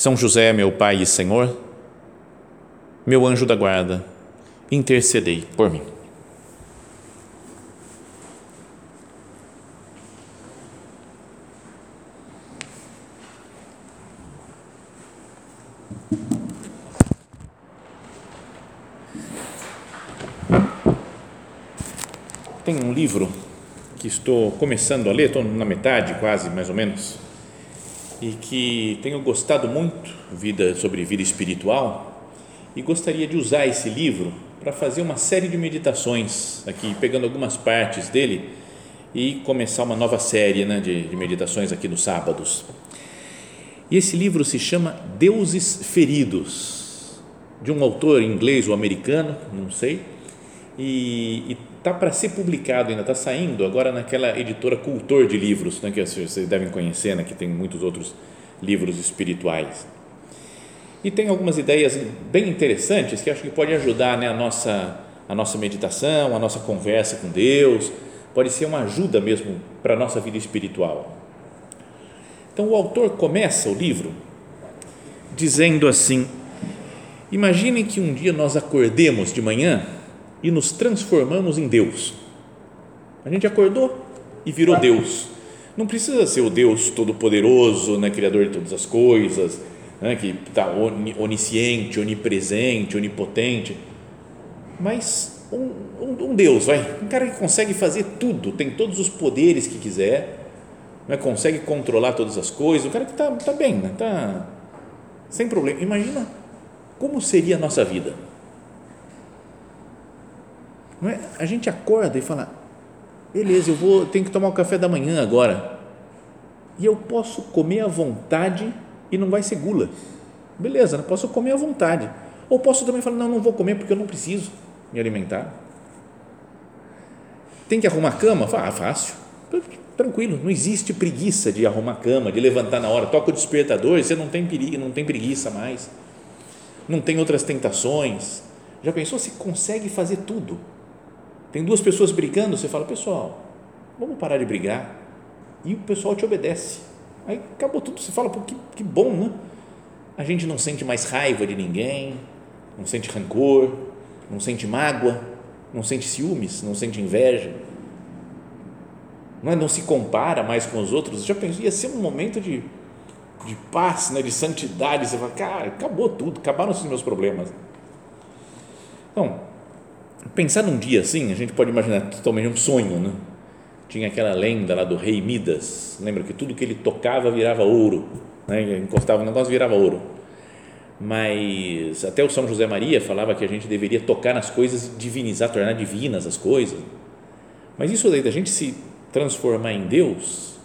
São José, meu Pai e Senhor, meu anjo da guarda, intercedei por mim. Tem um livro que estou começando a ler, estou na metade quase, mais ou menos, e que tenho gostado muito vida sobre vida espiritual e gostaria de usar esse livro para fazer uma série de meditações aqui, pegando algumas partes dele e começar uma nova série né, de, de meditações aqui nos sábados. E esse livro se chama Deuses Feridos, de um autor inglês ou americano, não sei, e está para ser publicado ainda, está saindo agora naquela editora Cultor de Livros, né, que vocês devem conhecer, né, que tem muitos outros livros espirituais. E tem algumas ideias bem interessantes que acho que pode ajudar né, a, nossa, a nossa meditação, a nossa conversa com Deus, pode ser uma ajuda mesmo para a nossa vida espiritual. Então o autor começa o livro dizendo assim: Imaginem que um dia nós acordemos de manhã e nos transformamos em Deus. A gente acordou e virou Deus. Não precisa ser o Deus todo-poderoso, né, criador de todas as coisas, né, que está onisciente, onipresente, onipotente, mas um, um, um, Deus, vai, um cara que consegue fazer tudo, tem todos os poderes que quiser, né, consegue controlar todas as coisas, o cara que está tá bem, né, tá sem problema. Imagina como seria a nossa vida não é? A gente acorda e fala, beleza, eu vou, tenho que tomar o café da manhã agora. E eu posso comer à vontade e não vai ser gula. Beleza, não posso comer à vontade. Ou posso também falar, não, não vou comer porque eu não preciso me alimentar. Tem que arrumar cama? Ah, fácil. Tranquilo, não existe preguiça de arrumar cama, de levantar na hora. Toca o despertador, você não tem perigo, não tem preguiça mais. Não tem outras tentações. Já pensou se consegue fazer tudo? Tem duas pessoas brigando, você fala, pessoal, vamos parar de brigar. E o pessoal te obedece. Aí acabou tudo. Você fala, pô, que, que bom, né? A gente não sente mais raiva de ninguém, não sente rancor, não sente mágoa, não sente ciúmes, não sente inveja. Não, é, não se compara mais com os outros. Já pensou? Ia ser um momento de, de paz, né, de santidade. Você fala, cara, acabou tudo, acabaram os meus problemas. Então, Pensar num dia assim, a gente pode imaginar totalmente um sonho, né? Tinha aquela lenda lá do rei Midas, lembra que tudo que ele tocava virava ouro, né? encostava no negócio virava ouro. Mas até o São José Maria falava que a gente deveria tocar nas coisas, divinizar, tornar divinas as coisas. Mas isso daí da gente se transformar em Deus,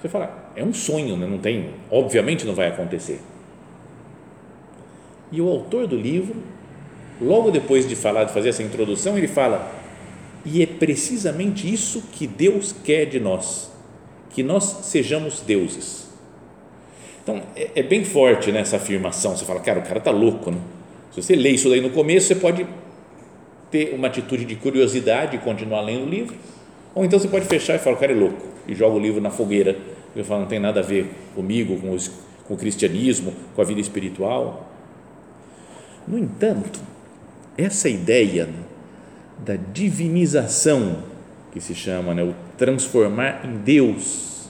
você fala, é um sonho, né? não tem, obviamente não vai acontecer. E o autor do livro logo depois de falar, de fazer essa introdução, ele fala: e é precisamente isso que Deus quer de nós, que nós sejamos deuses. Então, é, é bem forte né, essa afirmação. Você fala, cara, o cara está louco. Né? Se você lê isso daí no começo, você pode ter uma atitude de curiosidade e continuar lendo o livro, ou então você pode fechar e falar, o cara é louco, e joga o livro na fogueira. Eu falo, não tem nada a ver comigo, com, os, com o cristianismo, com a vida espiritual. No entanto, essa ideia da divinização, que se chama, né, o transformar em Deus.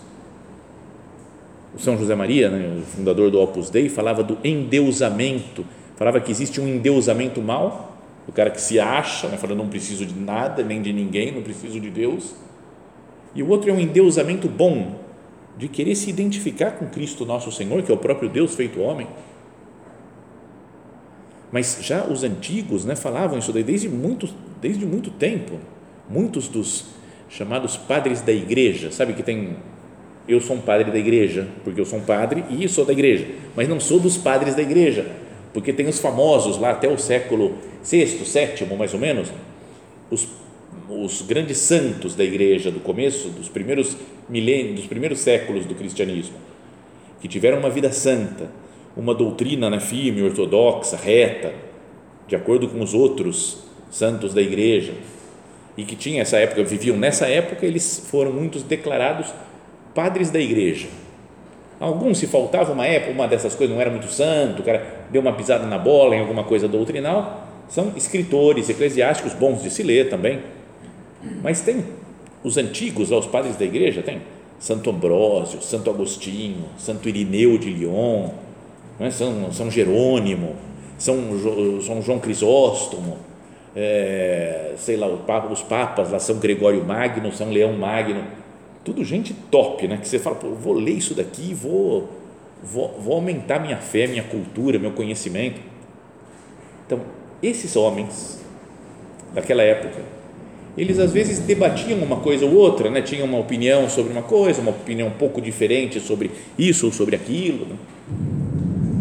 O São José Maria, né, o fundador do Opus Dei, falava do endeusamento, falava que existe um endeusamento mal, o cara que se acha, né, falando não preciso de nada, nem de ninguém, não preciso de Deus. E o outro é um endeusamento bom, de querer se identificar com Cristo nosso Senhor, que é o próprio Deus feito homem mas já os antigos né, falavam isso daí desde muito, desde muito tempo. Muitos dos chamados padres da igreja, sabe que tem eu sou um padre da igreja, porque eu sou um padre e sou da igreja, mas não sou dos padres da igreja, porque tem os famosos lá até o século sexto, sétimo, mais ou menos, os, os grandes santos da igreja do começo, dos primeiros milênios, dos primeiros séculos do cristianismo, que tiveram uma vida santa, uma doutrina né, firme, ortodoxa, reta, de acordo com os outros santos da igreja, e que tinha essa época, viviam nessa época, eles foram muitos declarados padres da igreja. Alguns, se faltava uma época, uma dessas coisas não era muito santo, o cara deu uma pisada na bola em alguma coisa doutrinal, são escritores eclesiásticos bons de se ler também. Mas tem os antigos, os padres da igreja, tem Santo Ambrósio, Santo Agostinho, Santo Irineu de Lyon, é? São, São Jerônimo, São, São João Crisóstomo, é, sei lá, os papas lá, São Gregório Magno, São Leão Magno, tudo gente top, né? Que você fala, vou ler isso daqui, vou, vou, vou aumentar minha fé, minha cultura, meu conhecimento. Então, esses homens daquela época, eles às vezes debatiam uma coisa ou outra, né? tinham uma opinião sobre uma coisa, uma opinião um pouco diferente sobre isso ou sobre aquilo. Né?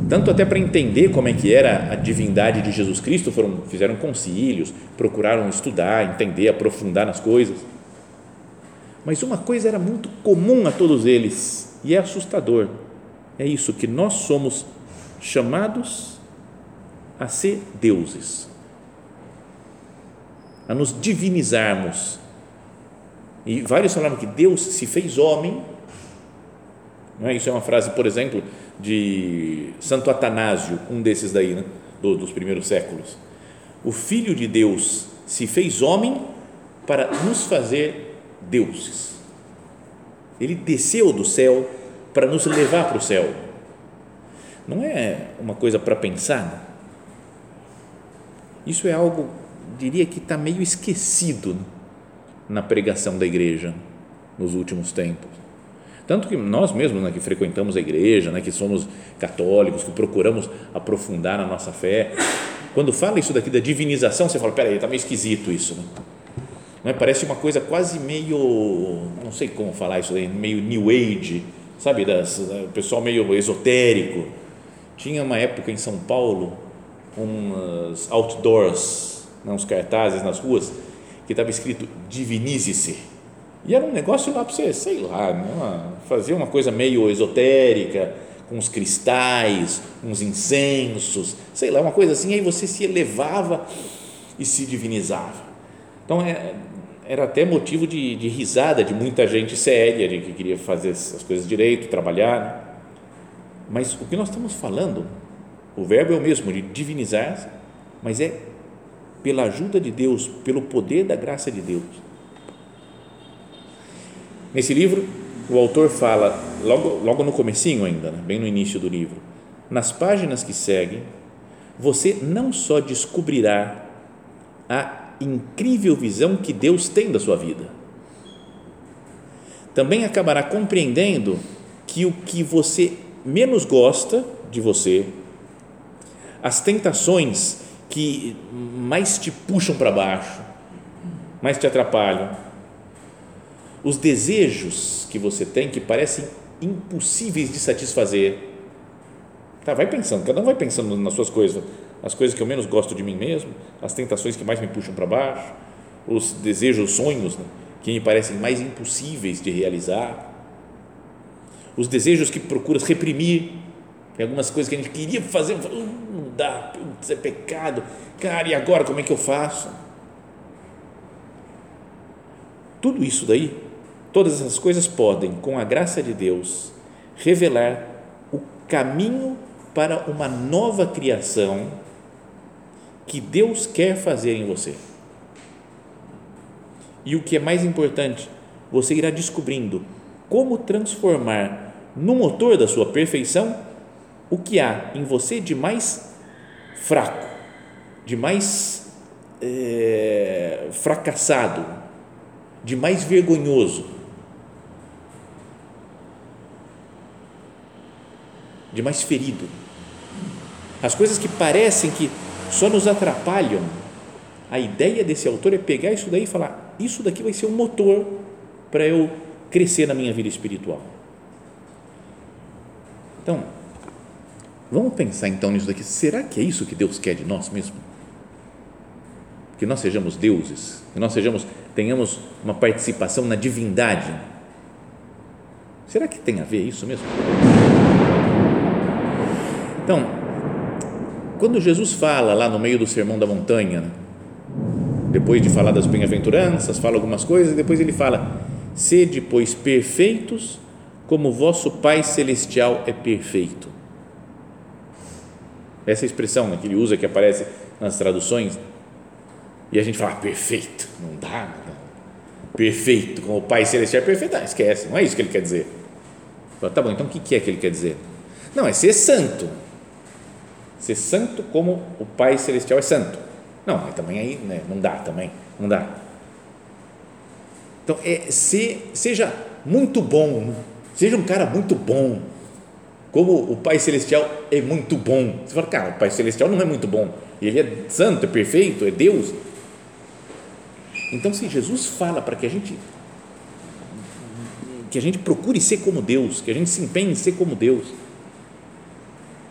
Tanto até para entender como é que era a divindade de Jesus Cristo, foram, fizeram concílios, procuraram estudar, entender, aprofundar nas coisas. Mas uma coisa era muito comum a todos eles e é assustador. É isso que nós somos chamados a ser deuses, a nos divinizarmos. E vários falaram que Deus se fez homem. Não é? Isso é uma frase, por exemplo, de Santo Atanásio, um desses daí, né? dos, primeiros séculos. O Filho de Deus se fez homem para nos fazer deuses. Ele desceu do céu para nos levar para o céu. Não é uma coisa para pensar. Né? Isso é algo, diria que está meio esquecido né? na pregação da igreja nos últimos tempos. Tanto que nós mesmos, né, que frequentamos a igreja, né, que somos católicos, que procuramos aprofundar na nossa fé, quando fala isso daqui da divinização, você fala, peraí, está meio esquisito isso, né? Não é? Parece uma coisa quase meio, não sei como falar isso aí, meio New Age, sabe, das, o pessoal meio esotérico. Tinha uma época em São Paulo, uns outdoors, né, uns cartazes nas ruas, que estava escrito divinize-se e era um negócio lá para você, sei lá, né, fazer uma coisa meio esotérica, com uns cristais, uns incensos, sei lá, uma coisa assim, aí você se elevava e se divinizava. Então, é, era até motivo de, de, risada de muita gente séria, de que queria fazer as coisas direito, trabalhar. Né. Mas o que nós estamos falando, o verbo é o mesmo, de divinizar, mas é pela ajuda de Deus, pelo poder da graça de Deus Nesse livro, o autor fala, logo, logo no comecinho ainda, né, bem no início do livro, nas páginas que seguem, você não só descobrirá a incrível visão que Deus tem da sua vida, também acabará compreendendo que o que você menos gosta de você, as tentações que mais te puxam para baixo, mais te atrapalham, os desejos que você tem que parecem impossíveis de satisfazer. Tá, vai pensando, cada um vai pensando nas suas coisas, as coisas que eu menos gosto de mim mesmo, as tentações que mais me puxam para baixo, os desejos, os sonhos né, que me parecem mais impossíveis de realizar, os desejos que procuras reprimir, tem algumas coisas que a gente queria fazer, não dá, isso é pecado, cara, e agora como é que eu faço? Tudo isso daí Todas essas coisas podem, com a graça de Deus, revelar o caminho para uma nova criação que Deus quer fazer em você. E o que é mais importante, você irá descobrindo como transformar no motor da sua perfeição o que há em você de mais fraco, de mais é, fracassado, de mais vergonhoso de mais ferido. As coisas que parecem que só nos atrapalham. A ideia desse autor é pegar isso daí e falar: isso daqui vai ser um motor para eu crescer na minha vida espiritual. Então, vamos pensar então nisso daqui. Será que é isso que Deus quer de nós mesmo? Que nós sejamos deuses, que nós sejamos, tenhamos uma participação na divindade. Será que tem a ver isso mesmo? Então, quando Jesus fala lá no meio do Sermão da Montanha, depois de falar das bem-aventuranças, fala algumas coisas, e depois ele fala: Sede, pois, perfeitos, como vosso Pai Celestial é perfeito. Essa expressão né, que ele usa, que aparece nas traduções, e a gente fala, perfeito, não dá, não. perfeito, como o Pai Celestial é perfeito, ah, esquece, não é isso que ele quer dizer. Fala, tá bom, então o que é que ele quer dizer? Não, é ser santo, ser santo como o Pai Celestial é santo. Não, mas também aí né, não dá também, não dá. Então, é, se, seja muito bom, seja um cara muito bom, como o Pai Celestial é muito bom. Você fala, cara, o Pai Celestial não é muito bom, ele é santo, é perfeito, é Deus. Então, se Jesus fala para que a gente que a gente procure ser como Deus, que a gente se empenhe em ser como Deus,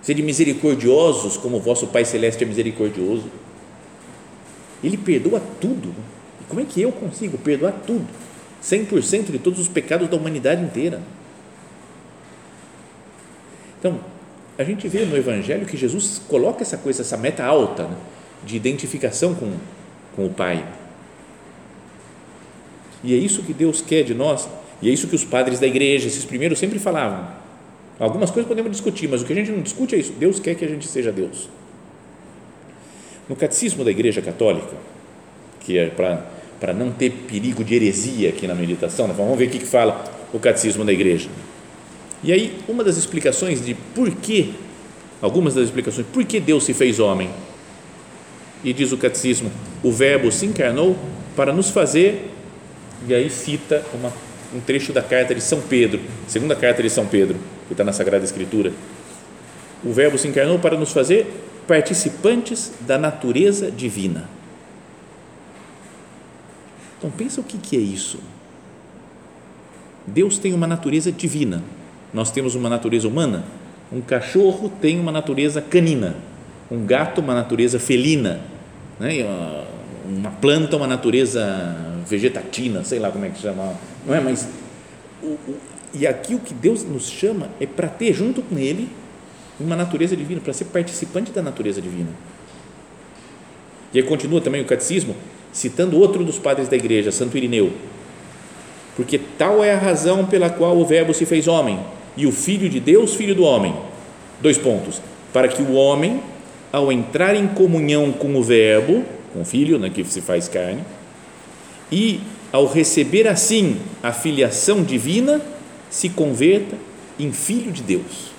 Sede misericordiosos como o vosso Pai Celeste é misericordioso. Ele perdoa tudo. E como é que eu consigo perdoar tudo? 100% de todos os pecados da humanidade inteira. Então, a gente vê no Evangelho que Jesus coloca essa coisa, essa meta alta né, de identificação com, com o Pai. E é isso que Deus quer de nós, e é isso que os padres da igreja, esses primeiros, sempre falavam Algumas coisas podemos discutir, mas o que a gente não discute é isso. Deus quer que a gente seja Deus. No catecismo da Igreja Católica, que é para não ter perigo de heresia aqui na meditação, vamos ver o que, que fala o catecismo da Igreja. E aí, uma das explicações de por que, algumas das explicações, por que Deus se fez homem? E diz o catecismo: o Verbo se encarnou para nos fazer, e aí cita uma, um trecho da carta de São Pedro, segunda carta de São Pedro que está na Sagrada Escritura. O Verbo se encarnou para nos fazer participantes da natureza divina. Então pensa o que, é isso. Deus tem uma natureza divina. Nós temos uma natureza humana. Um cachorro tem uma natureza canina. Um gato uma natureza felina. Né? Uma planta uma natureza vegetatina, sei lá como é que chama. Não é? Mas e aqui o que Deus nos chama é para ter junto com Ele uma natureza divina, para ser participante da natureza divina. E aí continua também o catecismo, citando outro dos padres da igreja, Santo Irineu. Porque tal é a razão pela qual o Verbo se fez homem, e o Filho de Deus, filho do homem. Dois pontos. Para que o homem, ao entrar em comunhão com o Verbo, com o Filho, né, que se faz carne, e ao receber assim a filiação divina, se converta em filho de Deus.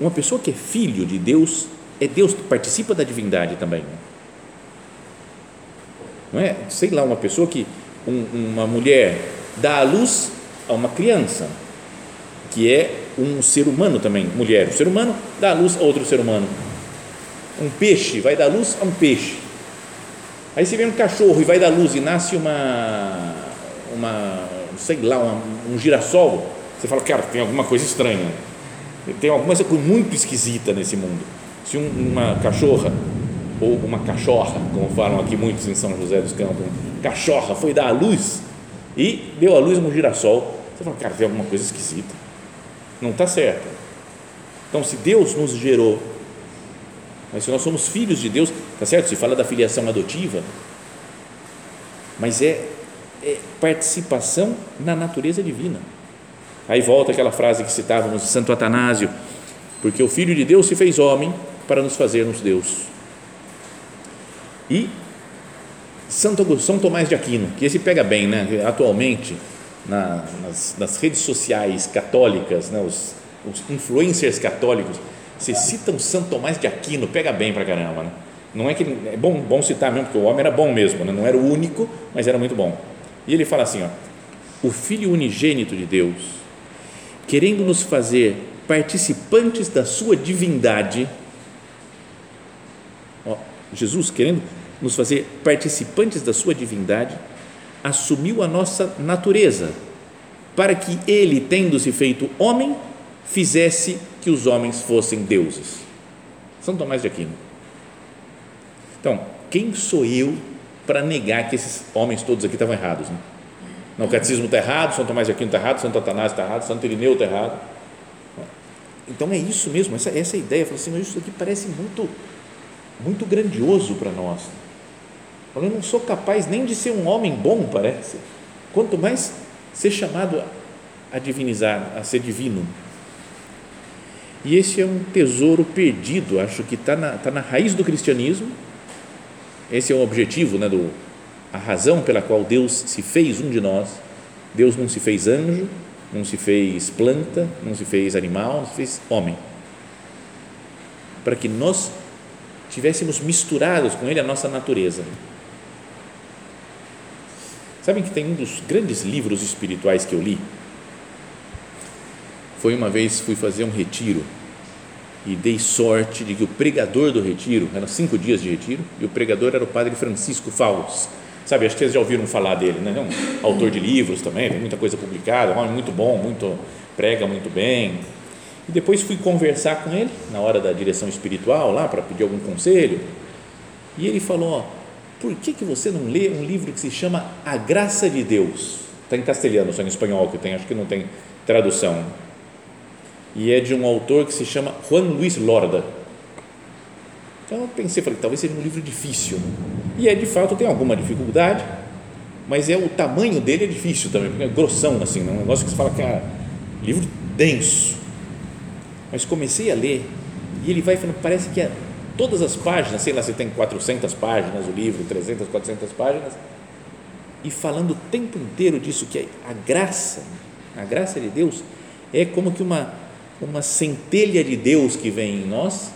Uma pessoa que é filho de Deus é Deus que participa da divindade também. Não é? Sei lá, uma pessoa que um, uma mulher dá à luz a uma criança que é um ser humano também, mulher, um ser humano dá à luz a outro ser humano. Um peixe vai dar luz a um peixe. Aí você vê um cachorro e vai dar luz e nasce uma uma sei lá, um, um girassol, você fala, cara, tem alguma coisa estranha. Tem alguma coisa muito esquisita nesse mundo. Se um, uma cachorra, ou uma cachorra, como falam aqui muitos em São José dos Campos, cachorra foi dar a luz e deu a luz um girassol, você fala, cara, tem alguma coisa esquisita. Não está certo. Então, se Deus nos gerou, mas se nós somos filhos de Deus, está certo? Se fala da filiação adotiva, mas é é participação na natureza divina. Aí volta aquela frase que citávamos de Santo Atanásio, porque o Filho de Deus se fez homem para nos fazermos Deus. E Santo São Tomás de Aquino, que esse pega bem, né? atualmente, na, nas, nas, redes sociais católicas, né? os, os influencers católicos, se citam Santo Tomás de Aquino, pega bem para caramba. Né? Não é que é bom, bom citar mesmo, porque o homem era bom mesmo, né? não era o único, mas era muito bom. E ele fala assim: ó, o Filho unigênito de Deus, querendo nos fazer participantes da sua divindade, ó, Jesus querendo nos fazer participantes da sua divindade, assumiu a nossa natureza, para que ele, tendo se feito homem, fizesse que os homens fossem deuses. São Tomás de Aquino. Então, quem sou eu para negar que esses homens todos aqui estavam errados? Né? Não, o catecismo está errado, São Tomás de Aquino está errado, Santo Atanásio está errado, Santo Irineu está errado. Então é isso mesmo, essa, essa ideia, assim, mas isso aqui parece muito, muito grandioso para nós. Eu não sou capaz nem de ser um homem bom, parece, quanto mais ser chamado a divinizar, a ser divino. E esse é um tesouro perdido, acho que está na, tá na raiz do cristianismo. Esse é o objetivo, né, do, a razão pela qual Deus se fez um de nós. Deus não se fez anjo, não se fez planta, não se fez animal, não se fez homem. Para que nós tivéssemos misturados com Ele a nossa natureza. Sabem que tem um dos grandes livros espirituais que eu li? Foi uma vez, fui fazer um retiro e dei sorte de que o pregador do retiro, eram cinco dias de retiro, e o pregador era o padre Francisco Faus. Sabe, acho que vocês já ouviram falar dele, né? Um autor de livros também, tem muita coisa publicada, um homem muito bom, muito prega muito bem. E depois fui conversar com ele na hora da direção espiritual lá para pedir algum conselho. E ele falou: ó, por que, que você não lê um livro que se chama A Graça de Deus? Está em castelhano, só em espanhol que tem, acho que não tem tradução. E é de um autor que se chama Juan Luis Lorda. Então eu pensei, falei, talvez seja um livro difícil. E é de fato, tem alguma dificuldade, mas é o tamanho dele é difícil também, porque é grossão, assim, é um negócio que você fala que é livro denso. Mas comecei a ler e ele vai falando, parece que é todas as páginas, sei lá se tem 400 páginas o livro, 300, 400 páginas, e falando o tempo inteiro disso, que a graça, a graça de Deus é como que uma, uma centelha de Deus que vem em nós,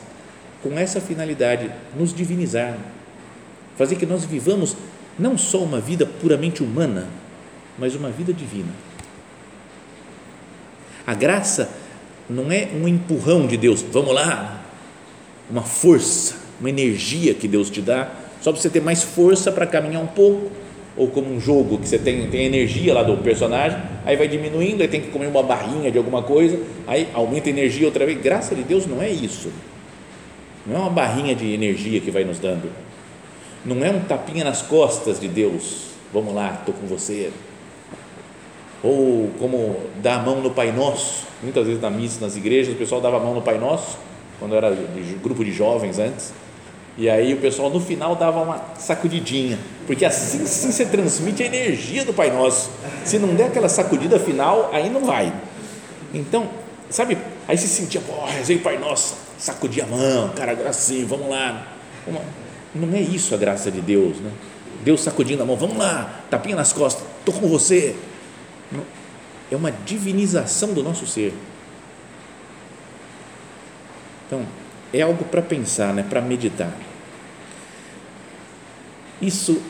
com essa finalidade, nos divinizar, fazer que nós vivamos não só uma vida puramente humana, mas uma vida divina. A graça não é um empurrão de Deus, vamos lá, uma força, uma energia que Deus te dá, só para você ter mais força para caminhar um pouco, ou como um jogo que você tem, tem energia lá do personagem, aí vai diminuindo, aí tem que comer uma barrinha de alguma coisa, aí aumenta a energia outra vez. Graças a Deus não é isso. Não é uma barrinha de energia que vai nos dando. Não é um tapinha nas costas de Deus. Vamos lá, estou com você. Ou como dar a mão no Pai Nosso. Muitas vezes na missa, nas igrejas, o pessoal dava a mão no Pai Nosso quando era de grupo de jovens antes. E aí o pessoal no final dava uma sacudidinha, porque assim sim você transmite a energia do Pai Nosso. Se não der aquela sacudida final, aí não vai. Então, sabe, aí se sentia, pô, rezei o Pai Nosso, sacudia a mão, cara, agora sim, vamos lá. Não é isso a graça de Deus, né? Deus sacudindo a mão, vamos lá, tapinha nas costas, estou com você. É uma divinização do nosso ser. Então, é algo para pensar, né? para meditar. Isso,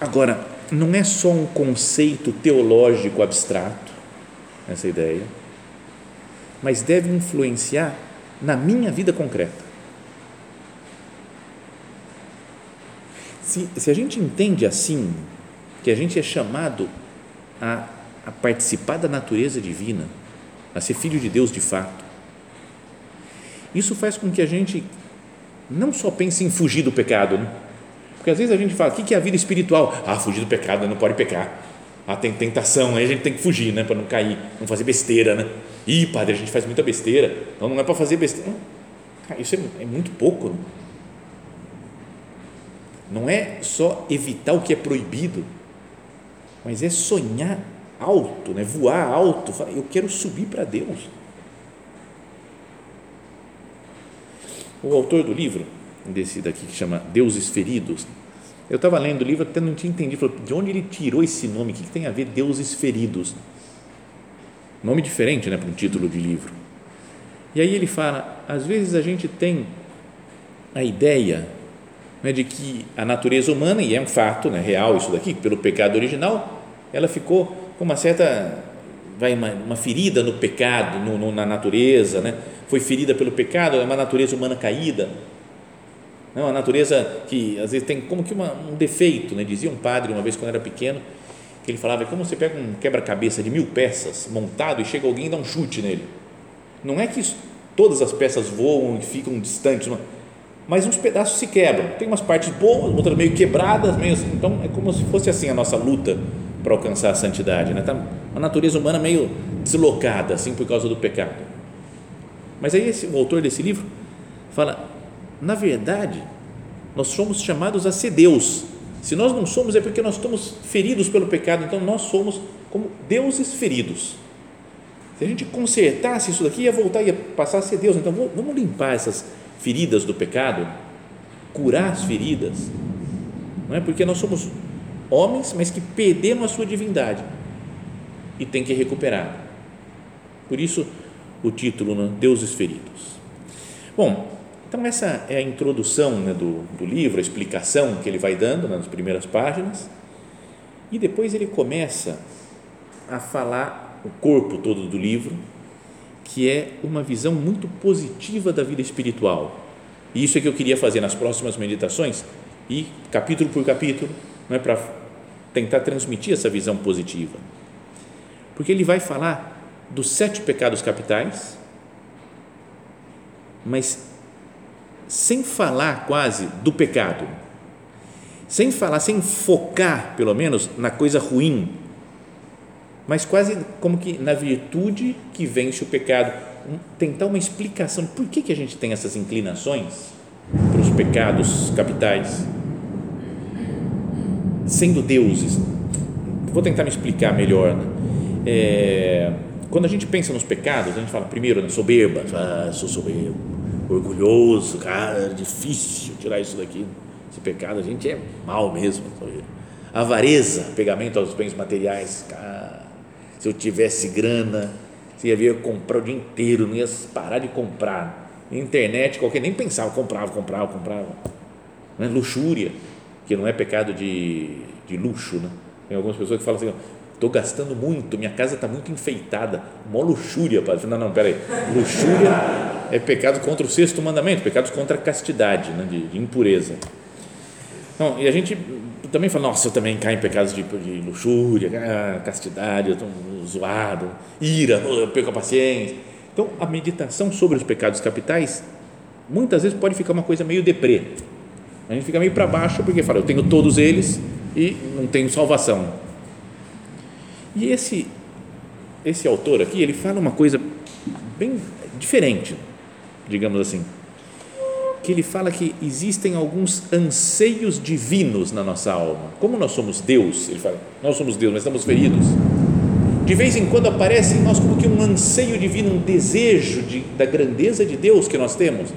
agora, não é só um conceito teológico abstrato, essa ideia, mas deve influenciar na minha vida concreta. Se, se a gente entende assim, que a gente é chamado a, a participar da natureza divina, a ser filho de Deus de fato, isso faz com que a gente não só pense em fugir do pecado, né? Porque às vezes a gente fala, o que é a vida espiritual? Ah, fugir do pecado, não pode pecar. Ah, tem tentação, aí a gente tem que fugir, né, para não cair, não fazer besteira, né? Ih, padre, a gente faz muita besteira, então não é para fazer besteira. Não, isso é, é muito pouco. Né? Não é só evitar o que é proibido, mas é sonhar alto, né? voar alto. Eu quero subir para Deus. O autor do livro, desse daqui que chama Deuses Feridos, eu estava lendo o livro até não tinha entendido, falou, de onde ele tirou esse nome, o que, que tem a ver Deuses Feridos? Nome diferente, né, para um título de livro. E aí ele fala, às vezes a gente tem a ideia né, de que a natureza humana, e é um fato né, real isso daqui, pelo pecado original, ela ficou com uma certa, vai, uma, uma ferida no pecado, no, no, na natureza, né? foi ferida pelo pecado, é uma natureza humana caída, é uma natureza que às vezes tem como que uma, um defeito, né? dizia um padre uma vez quando era pequeno, que ele falava, é como você pega um quebra-cabeça de mil peças montado e chega alguém e dá um chute nele, Não é que todas as peças voam e ficam distantes, mas uns pedaços se quebram. Tem umas partes boas, outras meio quebradas, meio assim. Então é como se fosse assim a nossa luta para alcançar a santidade, né? Tá uma natureza humana meio deslocada assim por causa do pecado. Mas aí esse, o autor desse livro fala, na verdade, nós somos chamados a ser Deus. Se nós não somos é porque nós estamos feridos pelo pecado, então nós somos como deuses feridos. Se a gente consertasse isso daqui, ia voltar, ia passar a ser Deus. Então vamos limpar essas feridas do pecado, curar as feridas, não é? Porque nós somos homens, mas que perderam a sua divindade e tem que recuperar. Por isso o título, né? Deuses Feridos. Bom, então essa é a introdução né, do, do livro, a explicação que ele vai dando né, nas primeiras páginas e depois ele começa a falar o corpo todo do livro, que é uma visão muito positiva da vida espiritual. E isso é que eu queria fazer nas próximas meditações e capítulo por capítulo, não é para tentar transmitir essa visão positiva. Porque ele vai falar dos sete pecados capitais, mas sem falar quase do pecado, sem falar, sem focar, pelo menos, na coisa ruim, mas quase como que na virtude que vence o pecado, tentar uma explicação por que, que a gente tem essas inclinações para os pecados capitais, sendo deuses. Vou tentar me explicar melhor. Né? É, quando a gente pensa nos pecados, a gente fala primeiro na soberba, ah, sou soberbo, orgulhoso, cara, difícil tirar isso daqui. Esse pecado, a gente é mal mesmo. Avareza, pegamento aos bens materiais, cara, se eu tivesse grana, você ia vir comprar o dia inteiro, não ia parar de comprar. Internet, qualquer, nem pensava, comprava, comprava, comprava. Né? Luxúria, que não é pecado de, de luxo, né? Tem algumas pessoas que falam assim, estou gastando muito, minha casa está muito enfeitada, mó luxúria, padre. Não, não, peraí, luxúria é pecado contra o sexto mandamento, pecados contra a castidade, né, de, de impureza. Então, e a gente também fala, nossa, eu também caio em pecados de, de luxúria, ah, castidade, eu estou zoado, ira, eu perco a paciência. Então, a meditação sobre os pecados capitais, muitas vezes pode ficar uma coisa meio deprê. A gente fica meio para baixo porque fala, eu tenho todos eles e não tenho salvação e esse, esse autor aqui, ele fala uma coisa bem diferente, digamos assim, que ele fala que existem alguns anseios divinos na nossa alma. Como nós somos Deus, ele fala, nós somos Deus, mas estamos feridos. De vez em quando aparece em nós como que um anseio divino, um desejo de, da grandeza de Deus que nós temos.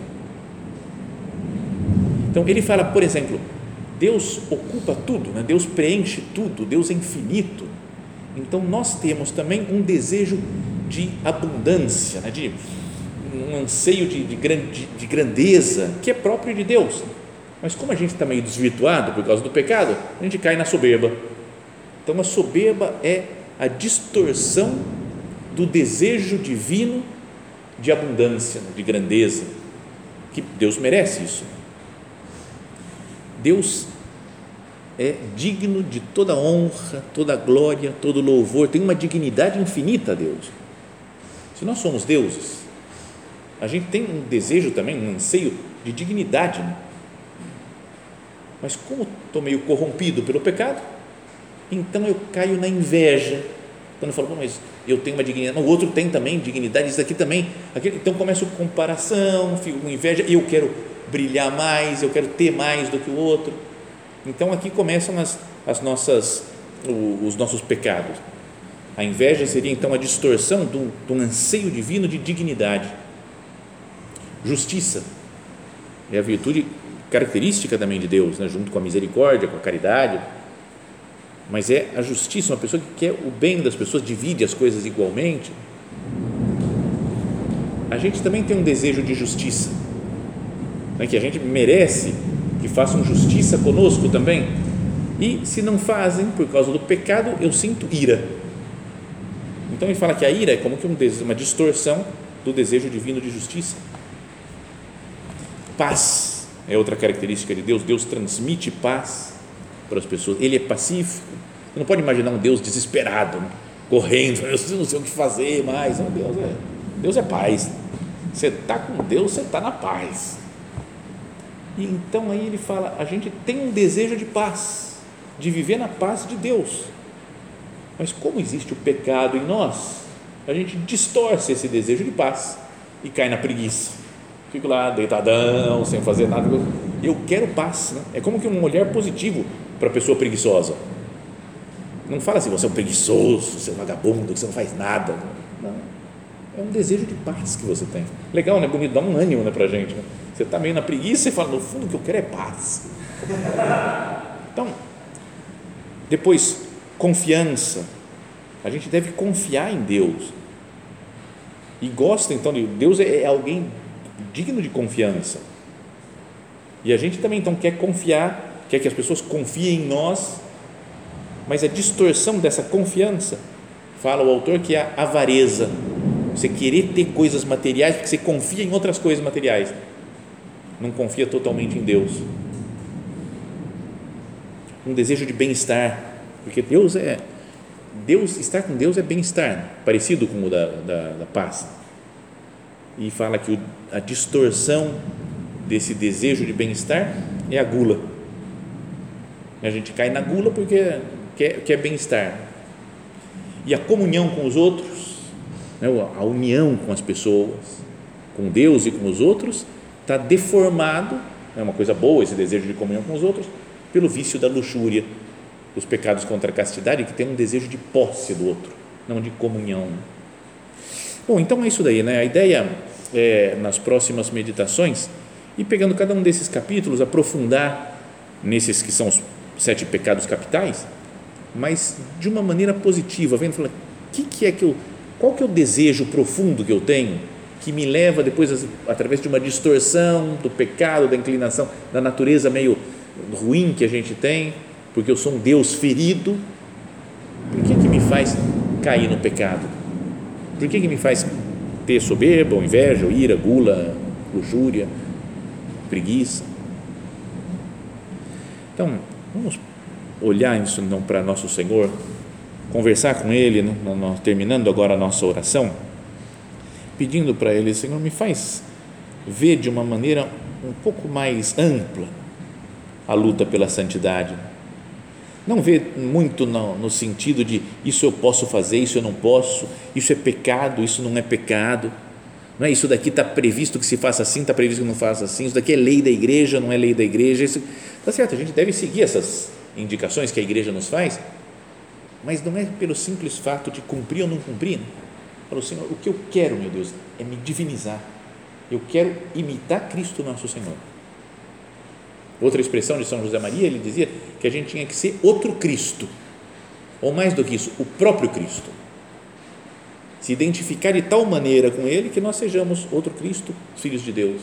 Então ele fala, por exemplo, Deus ocupa tudo, né? Deus preenche tudo, Deus é infinito. Então nós temos também um desejo de abundância, né? de um anseio de, de, de, de grandeza que é próprio de Deus. Mas como a gente está meio desvirtuado por causa do pecado, a gente cai na soberba. Então a soberba é a distorção do desejo divino de abundância, de grandeza, que Deus merece isso. Deus é digno de toda honra, toda glória, todo louvor, tem uma dignidade infinita a Deus. Se nós somos deuses, a gente tem um desejo também, um anseio de dignidade. Né? Mas como estou meio corrompido pelo pecado, então eu caio na inveja. Quando eu falo, mas eu tenho uma dignidade, o outro tem também dignidade, isso aqui também. Aquele, então começa a comparação, fico com inveja, eu quero brilhar mais, eu quero ter mais do que o outro então aqui começam as, as nossas, os nossos pecados. A inveja seria então a distorção do, do anseio divino de dignidade. Justiça é a virtude característica também de Deus, né? junto com a misericórdia, com a caridade. Mas é a justiça, uma pessoa que quer o bem das pessoas, divide as coisas igualmente. A gente também tem um desejo de justiça, né? que a gente merece que façam justiça conosco também. E se não fazem por causa do pecado, eu sinto ira. Então ele fala que a ira é como que uma distorção do desejo divino de justiça. Paz é outra característica de Deus. Deus transmite paz para as pessoas. Ele é pacífico. Você não pode imaginar um Deus desesperado, né? correndo, eu não sei o que fazer mais. Não, Deus é Deus é paz. Você está com Deus, você está na paz. E então aí ele fala: a gente tem um desejo de paz, de viver na paz de Deus. Mas como existe o pecado em nós, a gente distorce esse desejo de paz e cai na preguiça. Fico lá deitadão, sem fazer nada. Eu quero paz. Né? É como que um olhar positivo para a pessoa preguiçosa. Não fala assim, você é um preguiçoso, você é um vagabundo, você não faz nada. Não. É um desejo de paz que você tem. Legal, né? Bonito, dá um ânimo né, para a gente. Né? Você está meio na preguiça e fala, no fundo, o que eu quero é paz. Então, depois, confiança. A gente deve confiar em Deus. E gosta, então, de Deus é, é alguém digno de confiança. E a gente também, então, quer confiar, quer que as pessoas confiem em nós, mas a distorção dessa confiança, fala o autor, que é a avareza. Você querer ter coisas materiais porque você confia em outras coisas materiais não confia totalmente em Deus. Um desejo de bem-estar, porque Deus é Deus estar com Deus é bem-estar, parecido com o da, da, da paz. E fala que a distorção desse desejo de bem-estar é a gula. A gente cai na gula porque quer, quer bem-estar. E a comunhão com os outros, né, a união com as pessoas, com Deus e com os outros, está deformado, é uma coisa boa esse desejo de comunhão com os outros, pelo vício da luxúria, dos pecados contra a castidade, que tem um desejo de posse do outro, não de comunhão. Bom, então é isso daí, né? A ideia é, nas próximas meditações, e pegando cada um desses capítulos, aprofundar nesses que são os sete pecados capitais, mas de uma maneira positiva, vendo, falando, que que é que eu, qual que é o desejo profundo que eu tenho que me leva depois, através de uma distorção do pecado, da inclinação, da natureza meio ruim que a gente tem, porque eu sou um Deus ferido, por que, que me faz cair no pecado? Por que, que me faz ter soberba, ou inveja, ou ira, gula, luxúria, preguiça? Então, vamos olhar isso então para nosso Senhor, conversar com Ele, né, terminando agora a nossa oração pedindo para Ele, Senhor, me faz ver de uma maneira um pouco mais ampla a luta pela santidade. Não ver muito no, no sentido de isso eu posso fazer, isso eu não posso, isso é pecado, isso não é pecado. Não é isso daqui está previsto que se faça assim, está previsto que não faça assim, isso daqui é lei da igreja, não é lei da igreja. Isso, tá certo, a gente deve seguir essas indicações que a igreja nos faz, mas não é pelo simples fato de cumprir ou não cumprir. Falou, Senhor, o que eu quero, meu Deus, é me divinizar. Eu quero imitar Cristo nosso Senhor. Outra expressão de São José Maria, ele dizia que a gente tinha que ser outro Cristo, ou mais do que isso, o próprio Cristo. Se identificar de tal maneira com Ele que nós sejamos outro Cristo, filhos de Deus.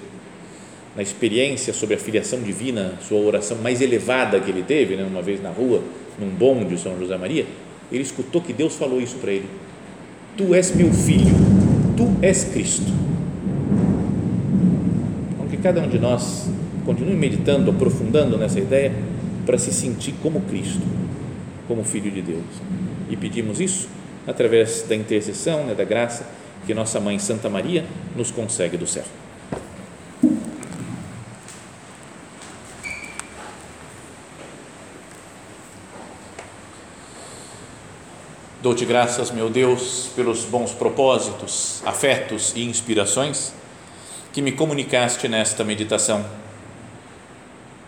Na experiência sobre a filiação divina, sua oração mais elevada que ele teve, né, uma vez na rua, num bonde de São José Maria, ele escutou que Deus falou isso para ele Tu és meu filho, tu és Cristo. Então, que cada um de nós continue meditando, aprofundando nessa ideia para se sentir como Cristo, como Filho de Deus. E pedimos isso através da intercessão, né, da graça que nossa mãe Santa Maria nos consegue do céu. Dou-te graças, meu Deus, pelos bons propósitos, afetos e inspirações que me comunicaste nesta meditação.